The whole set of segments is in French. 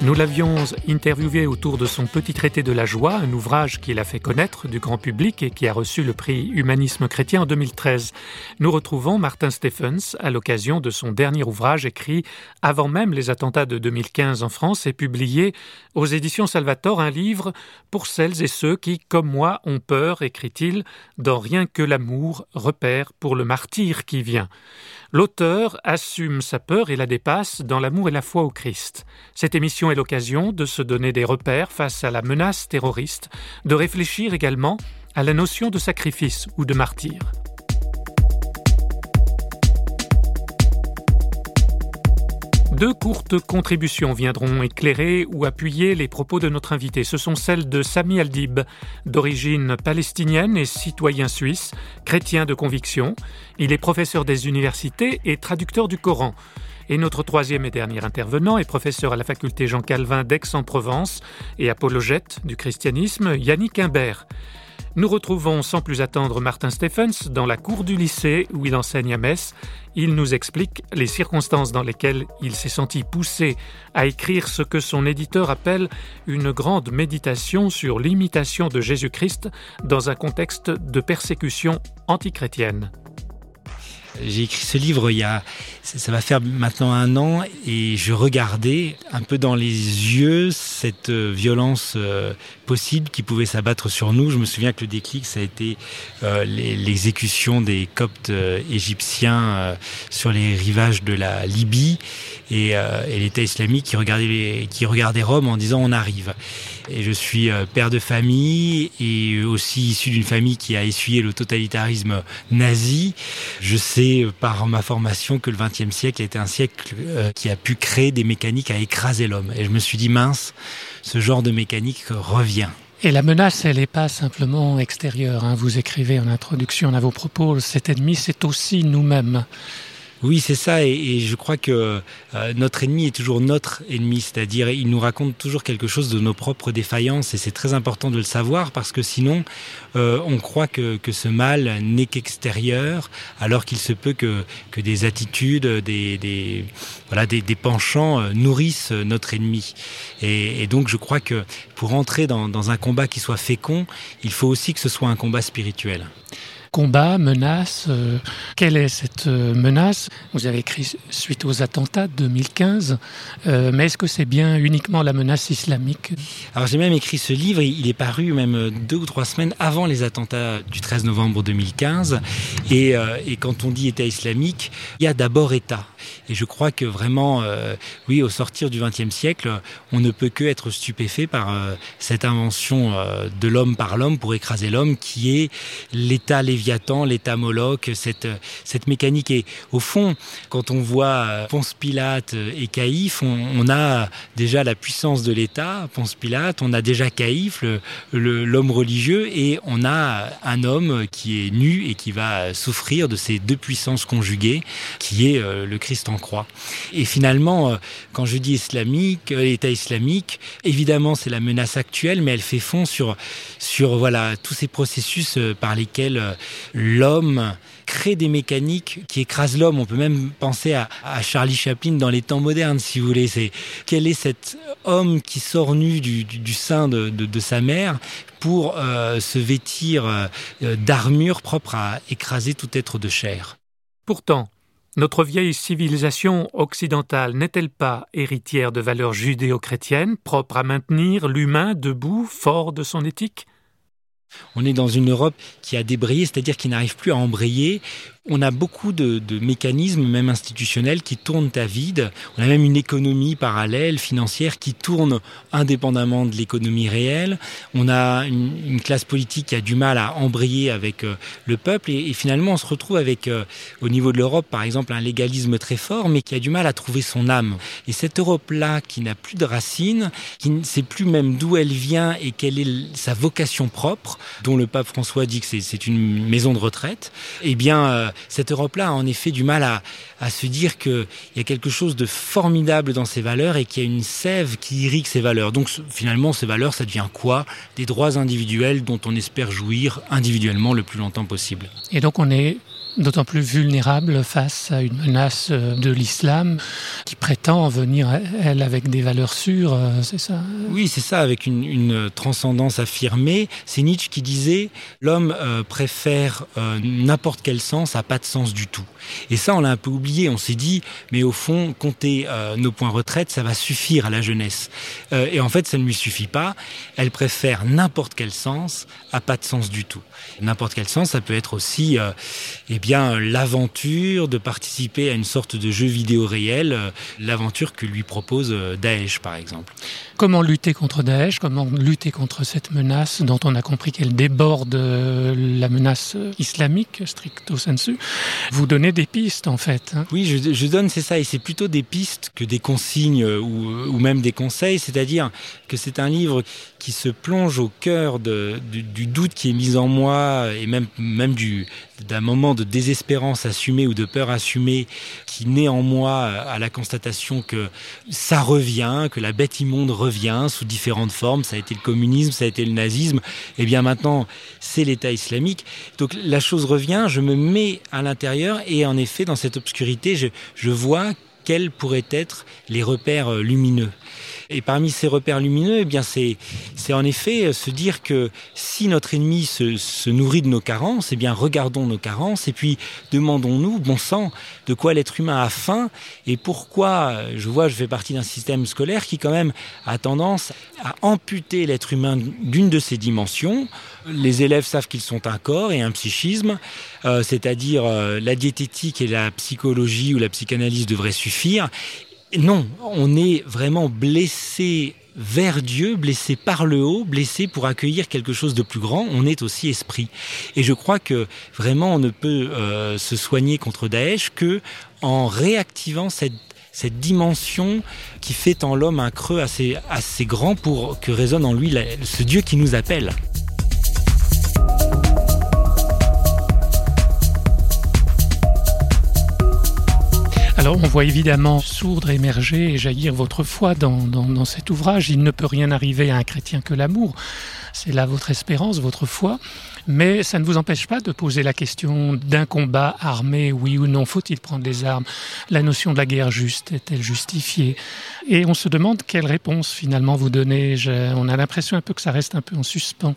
Nous l'avions interviewé autour de son petit traité de la joie, un ouvrage qu'il a fait connaître du grand public et qui a reçu le prix Humanisme chrétien en 2013. Nous retrouvons Martin Stephens à l'occasion de son dernier ouvrage écrit avant même les attentats de 2015 en France et publié aux éditions Salvator un livre pour celles et ceux qui, comme moi, ont peur, écrit-il, dans rien que l'amour, repère pour le martyr qui vient. L'auteur assume sa peur et la dépasse dans l'amour et la foi au Christ. Cette émission est l'occasion de se donner des repères face à la menace terroriste, de réfléchir également à la notion de sacrifice ou de martyr. Deux courtes contributions viendront éclairer ou appuyer les propos de notre invité. Ce sont celles de Sami Aldib, d'origine palestinienne et citoyen suisse, chrétien de conviction. Il est professeur des universités et traducteur du Coran. Et notre troisième et dernier intervenant est professeur à la faculté Jean Calvin d'Aix-en-Provence et apologète du christianisme, Yannick Imbert. Nous retrouvons sans plus attendre Martin Stephens dans la cour du lycée où il enseigne à Metz. Il nous explique les circonstances dans lesquelles il s'est senti poussé à écrire ce que son éditeur appelle une grande méditation sur l'imitation de Jésus-Christ dans un contexte de persécution antichrétienne. J'ai écrit ce livre il y a, ça va faire maintenant un an, et je regardais un peu dans les yeux cette euh, violence euh, possible qui pouvait s'abattre sur nous. Je me souviens que le déclic, ça a été euh, l'exécution des Coptes égyptiens sur les rivages de la Libye et, et l'État islamique qui regardait, qui regardait Rome en disant on arrive. Et je suis père de famille et aussi issu d'une famille qui a essuyé le totalitarisme nazi. Je sais par ma formation que le XXe siècle était un siècle euh, qui a pu créer des mécaniques à écraser l'homme. Et je me suis dit, mince, ce genre de mécanique revient. Et la menace, elle n'est pas simplement extérieure. Hein. Vous écrivez en introduction à vos propos, cet ennemi, c'est aussi nous-mêmes. Oui, c'est ça, et, je crois que euh, notre ennemi est toujours notre ennemi, c'est-à-dire il nous raconte toujours quelque chose de nos propres défaillances, et c'est très important de le savoir parce que sinon euh, on croit que, que ce mal n'est qu'extérieur, alors qu'il se peut que, que des attitudes, des, des voilà, des, des, penchants euh, nourrissent notre ennemi. Et, et, donc je crois que pour entrer dans, dans un combat qui soit fécond, il faut aussi que ce soit un combat spirituel combat, menace. Euh, quelle est cette euh, menace? Vous avez écrit suite aux attentats de 2015, euh, mais est-ce que c'est bien uniquement la menace islamique? Alors j'ai même écrit ce livre, il est paru même deux ou trois semaines avant les attentats du 13 novembre 2015. Et, et quand on dit État islamique, il y a d'abord État. Et je crois que vraiment, oui, au sortir du XXe siècle, on ne peut que être stupéfait par cette invention de l'homme par l'homme pour écraser l'homme, qui est l'État Léviathan, l'État Moloch, cette, cette mécanique. Et au fond, quand on voit euh, Ponce Pilate et Caïphe, on, a déjà la puissance de l'État, Ponce Pilate, on a déjà Caïphe, l'homme religieux, et on a un homme qui est nu et qui va souffrir de ces deux puissances conjuguées, qui est euh, le Christ en croix. Et finalement, euh, quand je dis islamique, l'État islamique, évidemment c'est la menace actuelle, mais elle fait fond sur, sur voilà, tous ces processus par lesquels l'homme crée des mécaniques qui écrasent l'homme. On peut même penser à, Charlie Chaplin dans les temps modernes, si vous voulez. Quel est cet homme qui sort nu du, sein de, sa mère pour euh, se vêtir euh, d'armure propre à écraser tout être de chair? Pourtant, notre vieille civilisation occidentale n'est-elle pas héritière de valeurs judéo-chrétiennes propres à maintenir l'humain debout, fort de son éthique? On est dans une Europe qui a débrayé, c'est-à-dire qui n'arrive plus à embrayer, on a beaucoup de, mécanismes, même institutionnels, qui tournent à vide. On a même une économie parallèle, financière, qui tourne indépendamment de l'économie réelle. On a une, classe politique qui a du mal à embrayer avec euh, le peuple. Et, finalement, on se retrouve avec, euh, au niveau de l'Europe, par exemple, un légalisme très fort, mais qui a du mal à trouver son âme. Et cette Europe-là, qui n'a plus de racines, qui ne sait plus même d'où elle vient et quelle est sa vocation propre, dont le pape François dit que c'est une maison de retraite, eh bien, euh, cette Europe-là a en effet du mal à, se dire qu'il y a quelque chose de formidable dans ces valeurs et qu'il y a une sève qui irrigue ces valeurs. Donc finalement, ces valeurs, ça devient quoi? Des droits individuels dont on espère jouir individuellement le plus longtemps possible. Et donc on est d'autant plus vulnérable face à une menace euh, de l'islam qui prétend venir, elle, avec des valeurs sûres, euh, c'est ça? Oui, c'est ça, avec une, transcendance affirmée. C'est Nietzsche qui disait l'homme euh, préfère n'importe quel sens à pas de sens du tout. Et ça, on l'a un peu oublié. On s'est dit, mais au fond, compter nos points retraite, ça va suffire à la jeunesse. et en fait, ça ne lui suffit pas. Elle préfère n'importe quel sens à pas de sens du tout. N'importe quel sens, ça peut être aussi, eh bien, l'aventure de participer à une sorte de jeu vidéo réel, euh, l'aventure que lui propose euh, Daesh, par exemple. Comment lutter contre Daesh? Comment lutter contre cette menace dont on a compris qu'elle déborde euh, la menace islamique, stricto sensu? Vous donnez des pistes, en fait. Hein. oui, je, donne, c'est ça, et c'est plutôt des pistes que des consignes ou, même des conseils, c'est-à-dire que c'est un livre qui se plonge au cœur du, du, doute qui est mis en moi et même, même d'un moment de désespérance assumée ou de peur assumée qui naît en moi à la constatation que ça revient, que la bête immonde revient sous différentes formes. Ça a été le communisme, ça a été le nazisme. Et eh bien maintenant, c'est l'État islamique. Donc la chose revient, je me mets à l'intérieur et en effet, dans cette obscurité, je, je vois quels pourraient être les repères lumineux. Et parmi ces repères lumineux, eh bien c'est c'est en effet se dire que si notre ennemi se, se nourrit de nos carences, eh bien regardons nos carences et puis demandons-nous, bon sang, de quoi l'être humain a faim et pourquoi. Je vois, je fais partie d'un système scolaire qui quand même a tendance à amputer l'être humain d'une de ses dimensions. Les élèves savent qu'ils sont un corps et un psychisme, euh, c'est-à-dire euh, la diététique et la psychologie ou la psychanalyse devraient suffire. Non, on est vraiment blessé vers Dieu, blessé par le haut, blessé pour accueillir quelque chose de plus grand, on est aussi esprit. Et je crois que vraiment on ne peut euh, se soigner contre Daesh que en réactivant cette cette dimension qui fait en l'homme un creux assez, assez grand pour que résonne en lui ce Dieu qui nous appelle. Alors on voit évidemment sourdre émerger et jaillir votre foi dans, cet ouvrage. Il ne peut rien arriver à un chrétien que l'amour. C'est là votre espérance, votre foi. Mais ça ne vous empêche pas de poser la question d'un combat armé, oui ou non. Faut-il prendre les armes? La notion de la guerre juste est-elle justifiée? Et on se demande quelle réponse finalement vous donnez. on a l'impression un peu que ça reste un peu en suspens.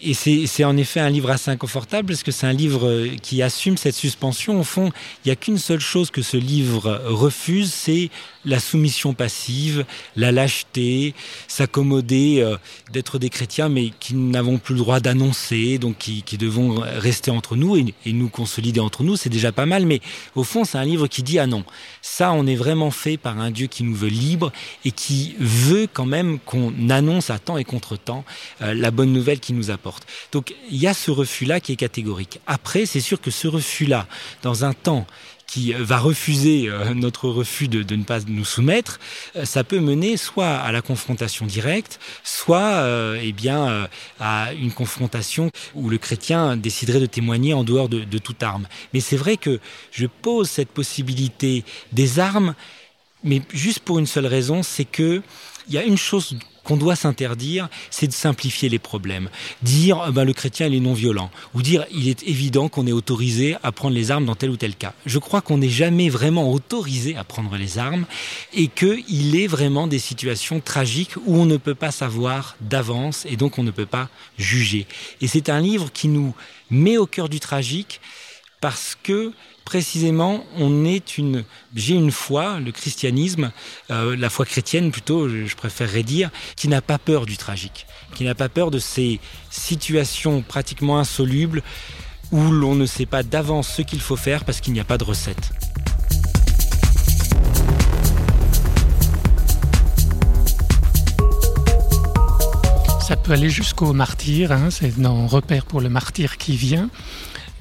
Et c'est en effet un livre assez inconfortable parce que c'est un livre euh, qui assume cette suspension. Au fond, il n'y a qu'une seule chose que ce livre refuse, c'est la soumission passive, la lâcheté, s'accommoder euh, d'être des chrétiens mais qui n'avons plus le droit d'annoncer, donc qui, devons rester entre nous et, nous consolider entre nous, c'est déjà pas mal. Mais au fond, c'est un livre qui dit ah non, ça on est vraiment fait par un Dieu qui nous veut libres et qui veut quand même qu'on annonce à temps et contre temps euh, la bonne nouvelle nous apporte. Donc il y a ce refus-là qui est catégorique. Après, c'est sûr que ce refus-là, dans un temps qui va refuser euh, notre refus de, ne pas nous soumettre, euh, ça peut mener soit à la confrontation directe, soit euh, eh bien, à une confrontation où le chrétien déciderait de témoigner en dehors de, de toute arme. Mais c'est vrai que je pose cette possibilité des armes, mais juste pour une seule raison, c'est que il y a une chose qu'on doit s'interdire, c'est de simplifier les problèmes. Dire euh, ben, le chrétien est non violent, ou dire il est évident qu'on est autorisé à prendre les armes dans tel ou tel cas. Je crois qu'on n'est jamais vraiment autorisé à prendre les armes et qu'il est vraiment des situations tragiques où on ne peut pas savoir d'avance et donc on ne peut pas juger. Et c'est un livre qui nous met au cœur du tragique parce que précisément, on est une, j'ai une foi, le christianisme, euh, la foi chrétienne plutôt, je, préférerais dire, qui n'a pas peur du tragique, qui n'a pas peur de ces situations pratiquement insolubles où l'on ne sait pas d'avance ce qu'il faut faire parce qu'il n'y a pas de recette. Ça peut aller jusqu'au martyr, hein, c'est dans Repère pour le martyr qui vient.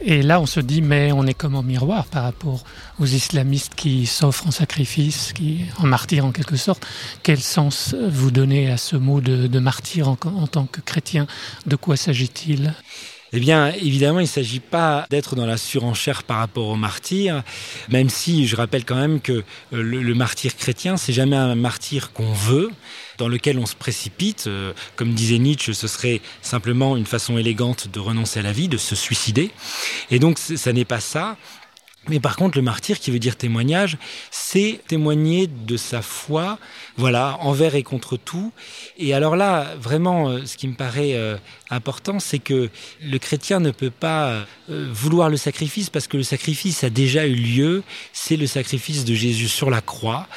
Et là, on se dit, mais on est comme en miroir par rapport aux islamistes qui s'offrent en sacrifice, qui en martyr en quelque sorte. Quel sens vous donnez à ce mot de, martyr en, tant que chrétien? De quoi s'agit-il? Eh bien, évidemment, il ne s'agit pas d'être dans la surenchère par rapport au martyr, même si je rappelle quand même que euh, le, le martyr chrétien, c'est jamais un martyr qu'on veut, dans lequel on se précipite. Euh, comme disait Nietzsche, ce serait simplement une façon élégante de renoncer à la vie, de se suicider. Et donc, ça n'est pas ça. Mais par contre, le martyr, qui veut dire témoignage, c'est témoigner de sa foi, voilà, envers et contre tout. Et alors là, vraiment, euh, ce qui me paraît euh, important, c'est que le chrétien ne peut pas euh, vouloir le sacrifice parce que le sacrifice a déjà eu lieu. C'est le sacrifice de Jésus sur la croix.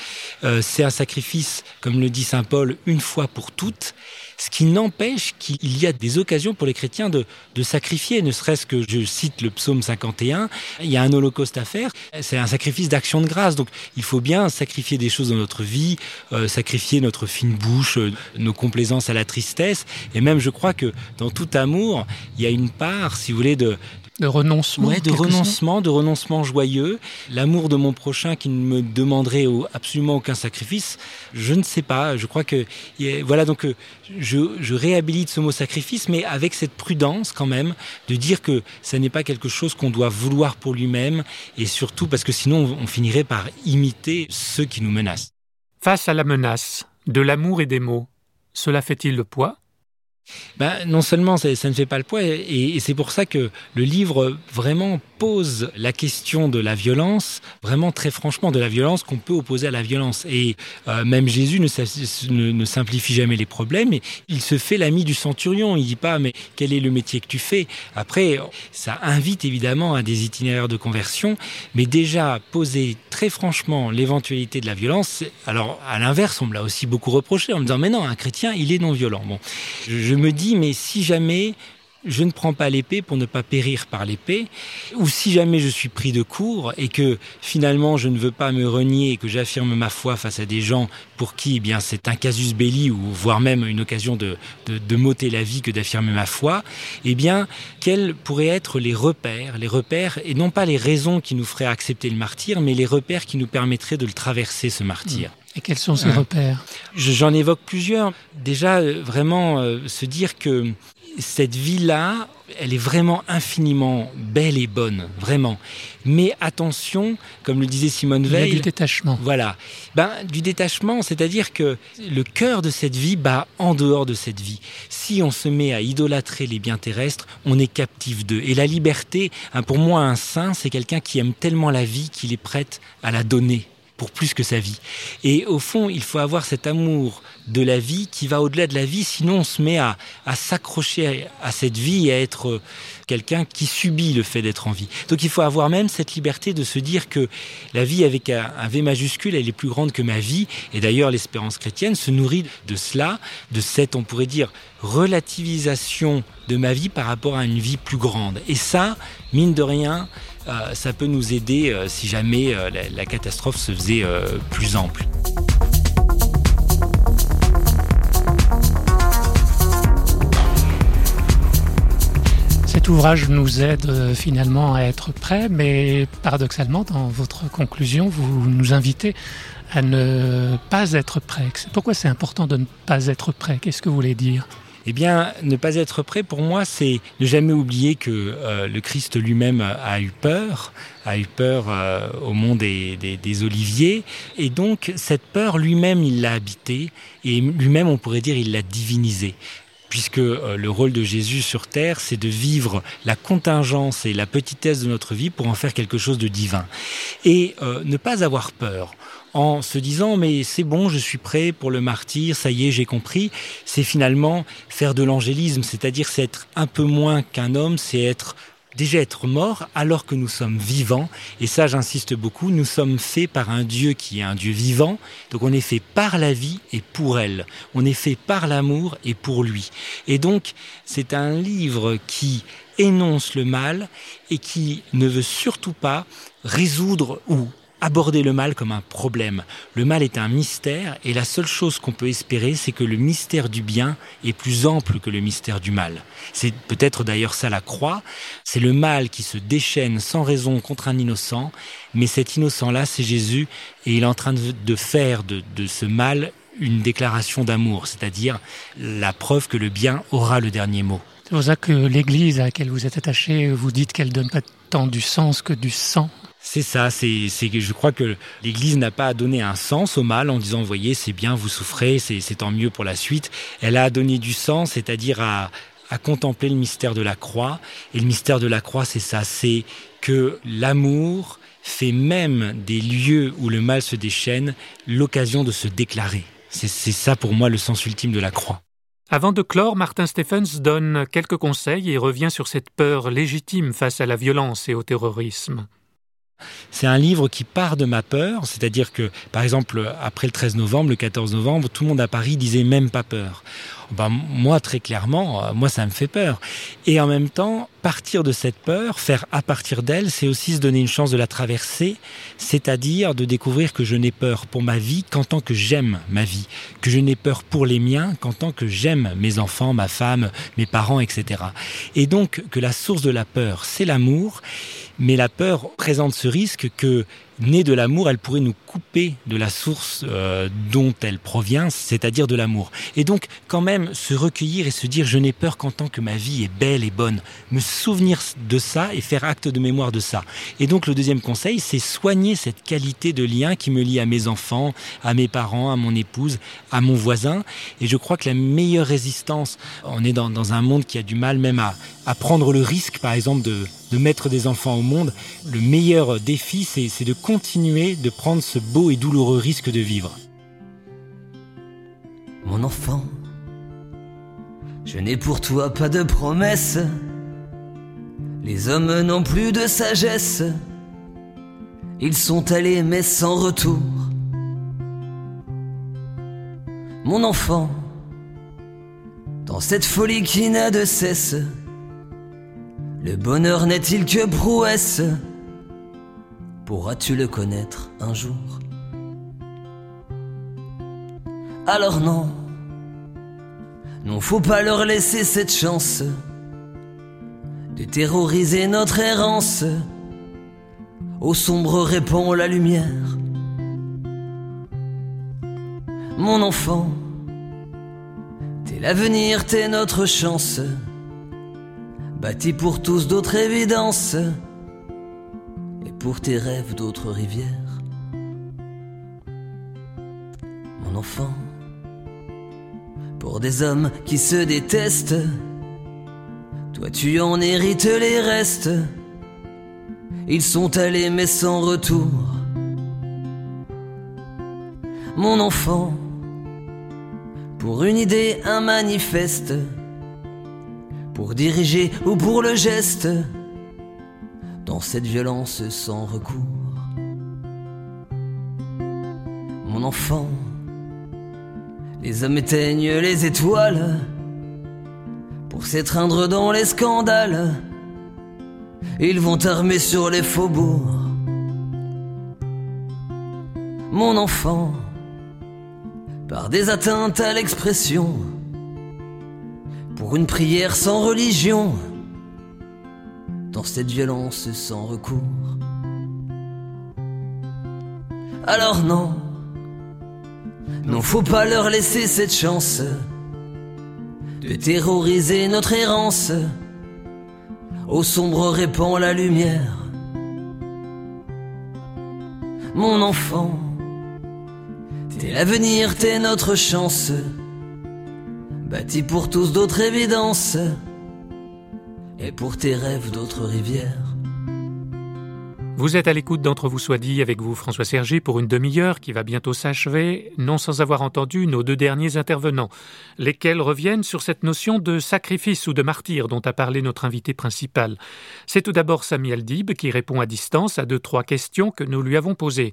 c'est un sacrifice, comme le dit saint Paul, une fois pour toutes. Ce qui n'empêche qu'il y a des occasions pour les chrétiens de, sacrifier, ne serait-ce que, je cite le psaume 51, il y a un holocauste à faire, c'est un sacrifice d'action de grâce. Donc il faut bien sacrifier des choses dans notre vie, euh, sacrifier notre fine bouche, euh, nos complaisances à la tristesse. Et même je crois que dans tout amour, il y a une part, si vous voulez, de, de renoncement. Ouais, de renoncement, de renoncement joyeux. L'amour de mon prochain qui ne me demanderait absolument aucun sacrifice. Je ne sais pas. Je crois que voilà donc euh, je, je réhabilite ce mot sacrifice, mais avec cette prudence quand même de dire que ça n'est pas quelque chose qu'on doit vouloir pour lui-même et surtout parce que sinon on finirait par imiter ceux qui nous menacent. Face à la menace de l'amour et des mots, cela fait-il le poids? Ben, non seulement ça, ne fait pas le poids, et, c'est pour ça que le livre vraiment pose la question de la violence, vraiment très franchement, de la violence qu'on peut opposer à la violence. Et euh, même Jésus ne, simplifie jamais les problèmes, et il se fait l'ami du centurion. Il dit pas, mais quel est le métier que tu fais? Après, ça invite évidemment à des itinéraires de conversion, mais déjà poser très franchement l'éventualité de la violence. Alors, à l'inverse, on me l'a aussi beaucoup reproché en me disant, mais non, un chrétien, il est non violent. Bon, je me dis, mais si jamais je ne prends pas l'épée pour ne pas périr par l'épée, ou si jamais je suis pris de court et que finalement je ne veux pas me renier et que j'affirme ma foi face à des gens pour qui eh bien c'est un casus belli ou voire même une occasion de, de, de m'ôter la vie que d'affirmer ma foi, eh bien quels pourraient être les repères, les repères et non pas les raisons qui nous feraient accepter le martyr, mais les repères qui nous permettraient de le traverser ce martyr. Et quels sont ces repères? J'en évoque plusieurs. Déjà, euh, vraiment euh, se dire que cette vie-là, elle est vraiment infiniment belle et bonne, vraiment. Mais attention, comme le disait Simone Veil. Il y a du détachement. Voilà. Ben, du détachement, c'est-à-dire que le cœur de cette vie bat en dehors de cette vie. Si on se met à idolâtrer les biens terrestres, on est captif d'eux. Et la liberté, hein, pour moi, un saint, c'est quelqu'un qui aime tellement la vie qu'il est prêt à la donner pour plus que sa vie. Et au fond, il faut avoir cet amour de la vie qui va au-delà de la vie, sinon on se met à, s'accrocher à, cette vie et à être euh, quelqu'un qui subit le fait d'être en vie. Donc il faut avoir même cette liberté de se dire que la vie avec un, V majuscule, elle est plus grande que ma vie. Et d'ailleurs, l'espérance chrétienne se nourrit de cela, de cette, on pourrait dire, relativisation de ma vie par rapport à une vie plus grande. Et ça, mine de rien, euh, ça peut nous aider euh, si jamais la, catastrophe se faisait plus ample. Cet ouvrage nous aide finalement à être prêts, mais paradoxalement, dans votre conclusion, vous nous invitez à ne pas être prêts. Pourquoi c'est important de ne pas être prêt Qu'est-ce que vous voulez dire? Eh bien, ne pas être prêt, pour moi, c'est ne jamais oublier que euh, le Christ lui-même a eu peur, a eu peur euh, au monde des, des, oliviers, et donc cette peur, lui-même, il l'a habité, et lui-même, on pourrait dire, il l'a divinisé puisque euh, le rôle de Jésus sur terre, c'est de vivre la contingence et la petitesse de notre vie pour en faire quelque chose de divin. Et ne pas avoir peur en se disant mais c'est bon, je suis prêt pour le martyr, ça y est, j'ai compris, c'est finalement faire de l'angélisme, c'est-à-dire c'est être un peu moins qu'un homme, c'est être déjà être mort alors que nous sommes vivants. Et ça, j'insiste beaucoup, nous sommes faits par un Dieu qui est un Dieu vivant. Donc on est fait par la vie et pour elle. On est fait par l'amour et pour lui. Et donc c'est un livre qui énonce le mal et qui ne veut surtout pas résoudre ou aborder le mal comme un problème. Le mal est un mystère et la seule chose qu'on peut espérer, c'est que le mystère du bien est plus ample que le mystère du mal. C'est peut-être d'ailleurs ça la croix. C'est le mal qui se déchaîne sans raison contre un innocent, mais cet innocent-là, c'est Jésus et il est en train de faire de, ce mal une déclaration d'amour, c'est-à-dire la preuve que le bien aura le dernier mot. C'est pour ça que l'Église à laquelle vous êtes attaché, vous dites qu'elle donne pas tant du sens que du sang c'est ça, c'est que je crois que l'Église n'a pas donné un sens au mal en disant, voyez, c'est bien, vous souffrez, c'est tant mieux pour la suite. Elle a donné du sens, c'est-à-dire à, à contempler le mystère de la croix. Et le mystère de la croix, c'est ça, c'est que l'amour fait même des lieux où le mal se déchaîne l'occasion de se déclarer. C'est ça pour moi le sens ultime de la croix. Avant de clore, Martin Stephens donne quelques conseils et revient sur cette peur légitime face à la violence et au terrorisme. C'est un livre qui part de ma peur, c'est-à-dire que, par exemple, après le 13 novembre, le 14 novembre, tout le monde à Paris disait même pas peur. Ben, moi, très clairement, euh, moi, ça me fait peur. Et en même temps, partir de cette peur, faire à partir d'elle, c'est aussi se donner une chance de la traverser, c'est-à-dire de découvrir que je n'ai peur pour ma vie qu'en tant que j'aime ma vie, que je n'ai peur pour les miens qu'en tant que j'aime mes enfants, ma femme, mes parents, etc. Et donc, que la source de la peur, c'est l'amour, mais la peur présente ce risque que née de l'amour, elle pourrait nous couper de la source euh, dont elle provient, c'est-à-dire de l'amour. Et donc, quand même, se recueillir et se dire je n'ai peur qu'en tant que ma vie est belle et bonne, me souvenir de ça et faire acte de mémoire de ça. Et donc, le deuxième conseil, c'est soigner cette qualité de lien qui me lie à mes enfants, à mes parents, à mon épouse, à mon voisin. Et je crois que la meilleure résistance, on est dans, un monde qui a du mal même à, à prendre le risque, par exemple, de, de mettre des enfants au monde. Le meilleur défi, c'est de continuer de prendre ce beau et douloureux risque de vivre. Mon enfant, je n'ai pour toi pas de promesses. Les hommes n'ont plus de sagesse. Ils sont allés mais sans retour. Mon enfant, dans cette folie qui n'a de cesse, le bonheur n'est-il que prouesse? Pourras-tu le connaître un jour? Alors non, non faut pas leur laisser cette chance de terroriser notre errance. Au sombre répond la lumière. Mon enfant, t'es l'avenir, t'es notre chance. Bâti pour tous d'autres évidences pour tes rêves d'autres rivières. Mon enfant, pour des hommes qui se détestent, toi tu en hérites les restes. Ils sont allés mais sans retour. Mon enfant, pour une idée, un manifeste, pour diriger ou pour le geste dans cette violence sans recours. Mon enfant, les hommes éteignent les étoiles pour s'étreindre dans les scandales. Ils vont armer sur les faubourgs. Mon enfant, par des atteintes à l'expression, pour une prière sans religion dans cette violence sans recours. Alors non, non faut pas leur laisser cette chance de terroriser notre errance. Au sombre répand la lumière. Mon enfant, t'es l'avenir, t'es notre chance, bâti pour tous d'autres évidences et pour tes rêves d'autres rivières. Vous êtes à l'écoute d'Entre vous soit dit avec vous François Sergi pour une demi-heure qui va bientôt s'achever, non sans avoir entendu nos deux derniers intervenants, lesquels reviennent sur cette notion de sacrifice ou de martyr dont a parlé notre invité principal. C'est tout d'abord Sami Aldib qui répond à distance à deux trois questions que nous lui avons posées.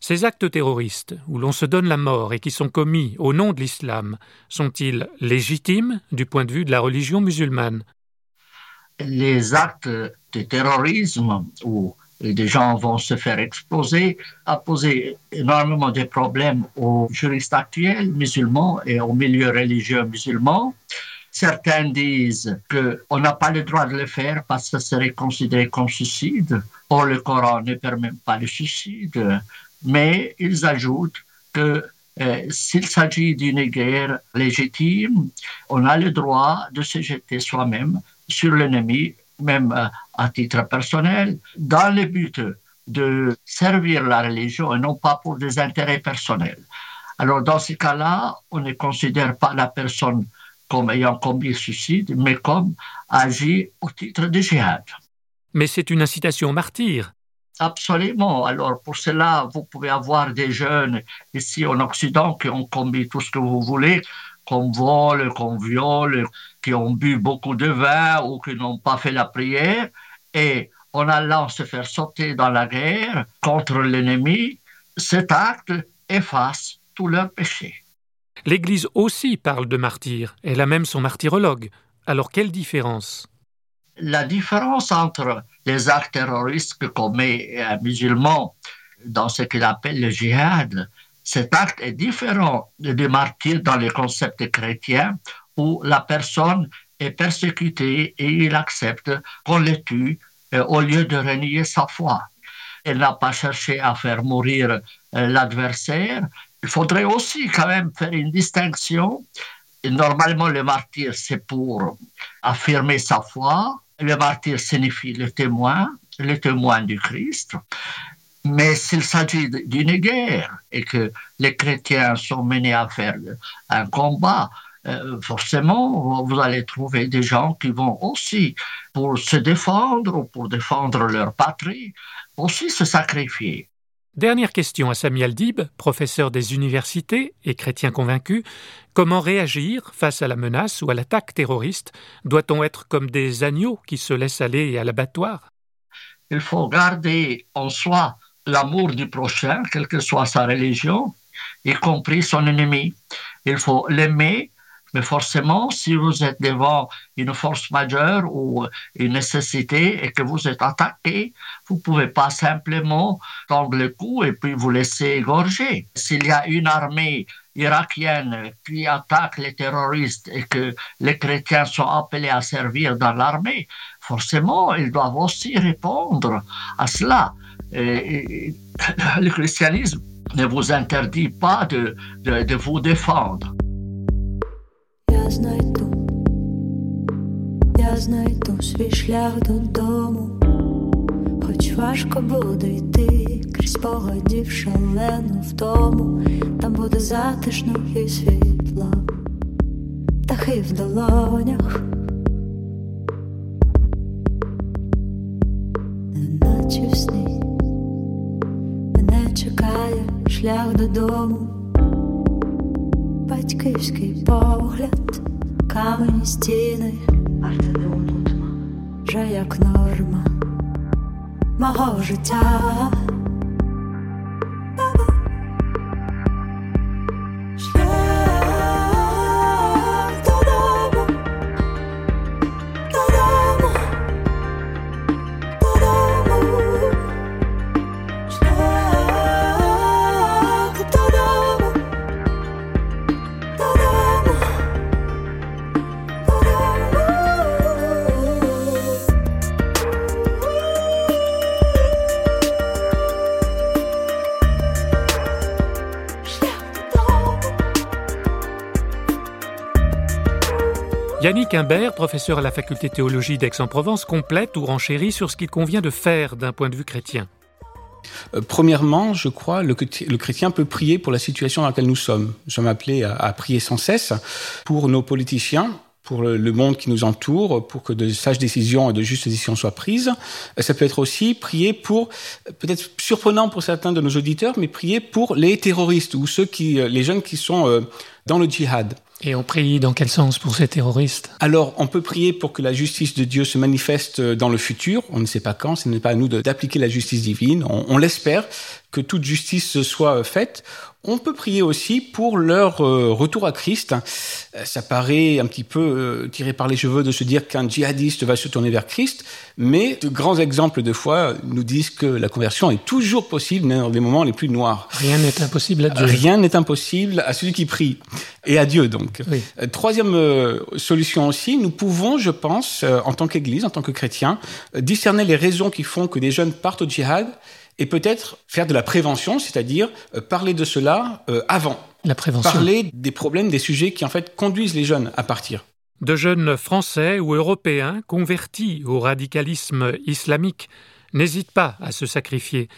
Ces actes terroristes, où l'on se donne la mort et qui sont commis au nom de l'islam, sont-ils légitimes du point de vue de la religion musulmane? Les actes de terrorisme ou des gens vont se faire exploser, a posé énormément de problèmes aux juristes actuels musulmans et aux milieux religieux musulmans. Certains disent qu'on n'a pas le droit de le faire parce que ce serait considéré comme suicide. Or, le Coran ne permet pas le suicide. Mais ils ajoutent que euh, s'il s'agit d'une guerre légitime, on a le droit de se jeter soi-même sur l'ennemi même à titre personnel, dans le but de servir la religion et non pas pour des intérêts personnels. Alors dans ce cas-là, on ne considère pas la personne comme ayant commis le suicide, mais comme agi au titre de jihad. Mais c'est une incitation martyr. Absolument. Alors pour cela, vous pouvez avoir des jeunes ici en Occident qui ont commis tout ce que vous voulez, qu'on vole, qu'on viole, qui ont bu beaucoup de vin ou qui n'ont pas fait la prière, et en allant se faire sauter dans la guerre contre l'ennemi, cet acte efface tous leurs péchés. L'Église aussi parle de martyrs, elle a même son martyrologue. Alors quelle différence? La différence entre les actes terroristes que commet un musulman dans ce qu'il appelle le djihad cet acte est différent du martyr dans les concepts chrétiens où la personne est persécutée et il accepte qu'on le tue euh, au lieu de renier sa foi. Elle n'a pas cherché à faire mourir euh, l'adversaire. Il faudrait aussi quand même faire une distinction. normalement, le martyr, c'est pour affirmer sa foi. Le martyr signifie le témoin, le témoin du Christ. Mais s'il s'agit d'une guerre et que les chrétiens sont menés à faire un combat, euh, forcément, vous allez trouver des gens qui vont aussi, pour se défendre ou pour défendre leur patrie, aussi se sacrifier. Dernière question à Sami Aldib, professeur des universités et chrétien convaincu. Comment réagir face à la menace ou à l'attaque terroriste? Doit-on être comme des agneaux qui se laissent aller à l'abattoir? Il faut garder en soi l'amour du prochain, quelle que soit sa religion, y compris son ennemi. Il faut l'aimer, mais forcément, si vous êtes devant une force majeure ou une nécessité et que vous êtes attaqué, vous ne pouvez pas simplement tendre le cou et puis vous laisser égorger. S'il y a une armée irakienne qui attaque les terroristes et que les chrétiens sont appelés à servir dans l'armée, forcément, ils doivent aussi répondre à cela. Et, le christianisme ne vous interdit pas de, de, de vous défendre. Я знайду, свій шлях додому, хоч важко буде йти крізь погодів шалену втому, там буде затишно і світло, птахи в долонях. Додому, батьківський погляд, камені стіни, вже як норма мого життя. Imbert, professeur à la faculté théologie d'Aix-en-Provence, complète ou renchérit sur ce qu'il convient de faire d'un point de vue chrétien. Euh, premièrement, je crois, le, le, chrétien peut prier pour la situation dans laquelle nous sommes. Nous sommes appelés à, prier sans cesse pour nos politiciens, pour le monde qui nous entoure, pour que de sages décisions et de justes décisions soient prises. Ça peut être aussi prier pour, peut-être surprenant pour certains de nos auditeurs, mais prier pour les terroristes ou ceux qui, les jeunes qui sont dans le djihad. Et on prie dans quel sens pour ces terroristes? Alors, on peut prier pour que la justice de Dieu se manifeste dans le futur. On ne sait pas quand, ce n'est pas à nous d'appliquer la justice divine. On, l'espère que toute justice soit faite. On peut prier aussi pour leur euh, retour à Christ. Euh, ça paraît un petit peu euh, tiré par les cheveux de se dire qu'un djihadiste va se tourner vers Christ, mais de grands exemples de foi nous disent que la conversion est toujours possible dans les moments les plus noirs. Rien n'est impossible à Dieu. Rien n'est impossible à celui qui prie et à Dieu donc. Oui. Troisième solution aussi, nous pouvons, je pense, en tant qu'Église, en tant que chrétiens, discerner les raisons qui font que des jeunes partent au djihad et peut-être faire de la prévention, c'est-à-dire euh, parler de cela euh, avant. La prévention. Parler des problèmes, des sujets qui en fait conduisent les jeunes à partir. De jeunes Français ou Européens convertis au radicalisme islamique n'hésitent pas à se sacrifier.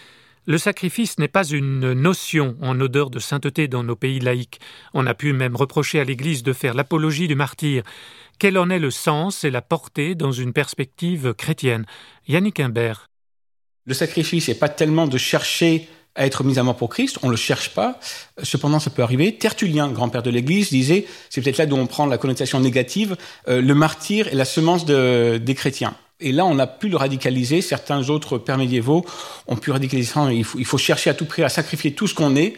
Le sacrifice n'est pas une notion en odeur de sainteté dans nos pays laïcs. On a pu même reprocher à l'Église de faire l'apologie du martyr. Quel en est le sens et la portée dans une perspective chrétienne? Yannick Imbert. Le sacrifice n'est pas tellement de chercher à être mis à mort pour Christ, on ne le cherche pas. Cependant, ça peut arriver. Tertullien, grand-père de l'Église, disait, c'est peut-être là d'où on prend la connotation négative, euh, le martyr est la semence de, des chrétiens. Et là, on a pu le radicaliser. Certains autres pères médiévaux ont pu radicaliser. Il faut, il faut chercher à tout prix à sacrifier tout ce qu'on est,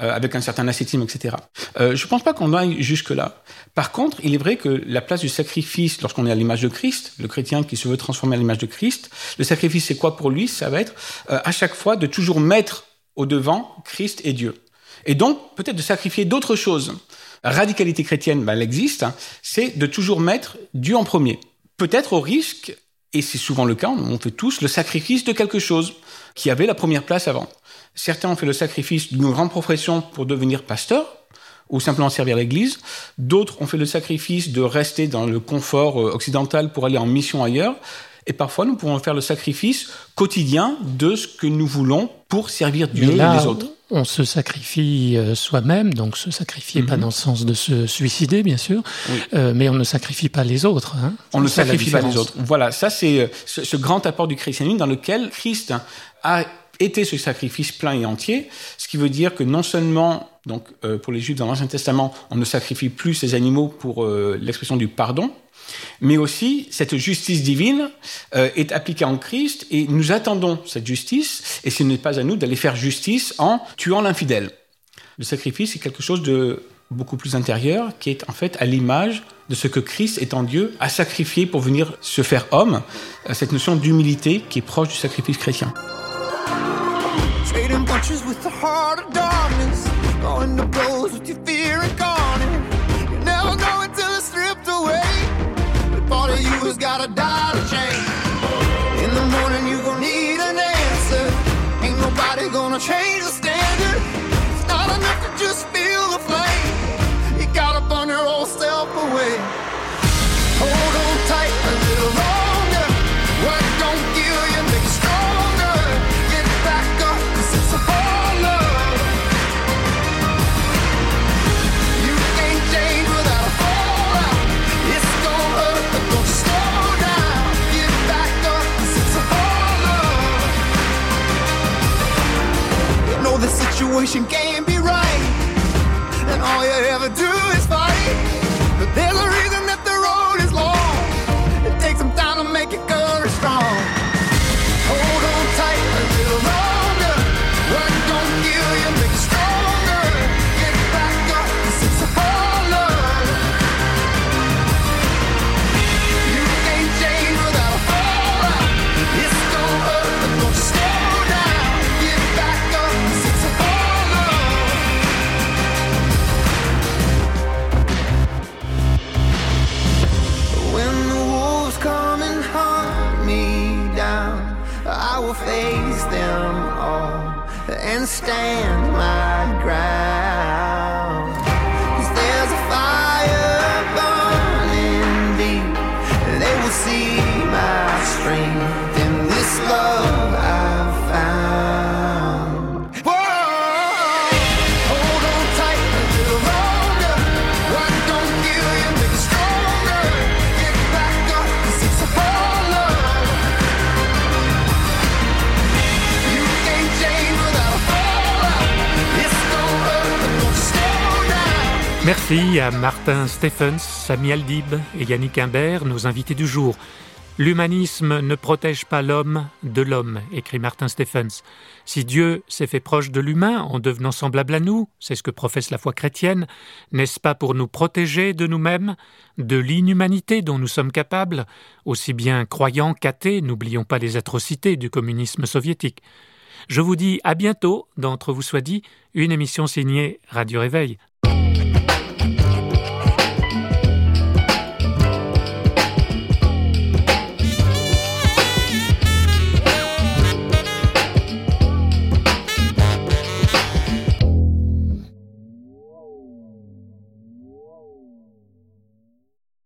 euh, avec un certain ascétisme, etc. Euh, je ne pense pas qu'on aille jusque-là. Par contre, il est vrai que la place du sacrifice, lorsqu'on est à l'image de Christ, le chrétien qui se veut transformer à l'image de Christ, le sacrifice, c'est quoi pour lui? Ça va être euh, à chaque fois de toujours mettre au devant Christ et Dieu. Et donc, peut-être de sacrifier d'autres choses. Radicalité chrétienne, ben, elle existe, hein, c'est de toujours mettre Dieu en premier. Peut-être au risque, et c'est souvent le cas, on fait tous, le sacrifice de quelque chose qui avait la première place avant. Certains ont fait le sacrifice d'une grande profession pour devenir pasteur ou simplement servir l'Église. D'autres ont fait le sacrifice de rester dans le confort euh, occidental pour aller en mission ailleurs. Et parfois, nous pouvons faire le sacrifice quotidien de ce que nous voulons pour servir Dieu là, et les autres. On se sacrifie euh, soi-même, donc se sacrifier mm -hmm. pas dans le sens de se suicider, bien sûr, oui. euh, mais on ne sacrifie pas les autres. Hein. On ne sacrifie pas les autres. Voilà, ça c'est ce, ce, grand apport du christianisme dans lequel Christ a était ce sacrifice plein et entier, ce qui veut dire que non seulement, donc euh, pour les Juifs dans l'Ancien Testament, on ne sacrifie plus ces animaux pour euh, l'expression du pardon, mais aussi cette justice divine euh, est appliquée en Christ et nous attendons cette justice, et ce n'est pas à nous d'aller faire justice en tuant l'infidèle. Le sacrifice est quelque chose de beaucoup plus intérieur qui est en fait à l'image de ce que Christ étant Dieu a sacrifié pour venir se faire homme, cette notion d'humilité qui est proche du sacrifice chrétien. Trading punches with the heart of darkness. Going to blows with your fear situation can't Merci à Martin Stephens, Sami Aldib et Yannick Imbert, nos invités du jour. L'humanisme ne protège pas l'homme de l'homme, écrit Martin Stephens. Si Dieu s'est fait proche de l'humain en devenant semblable à nous, c'est ce que professe la foi chrétienne, n'est-ce pas pour nous protéger de nous-mêmes, de l'inhumanité dont nous sommes capables, aussi bien croyants qu'athées, n'oublions pas les atrocités du communisme soviétique. Je vous dis à bientôt, d'entre vous soit dit, une émission signée Radio Réveil.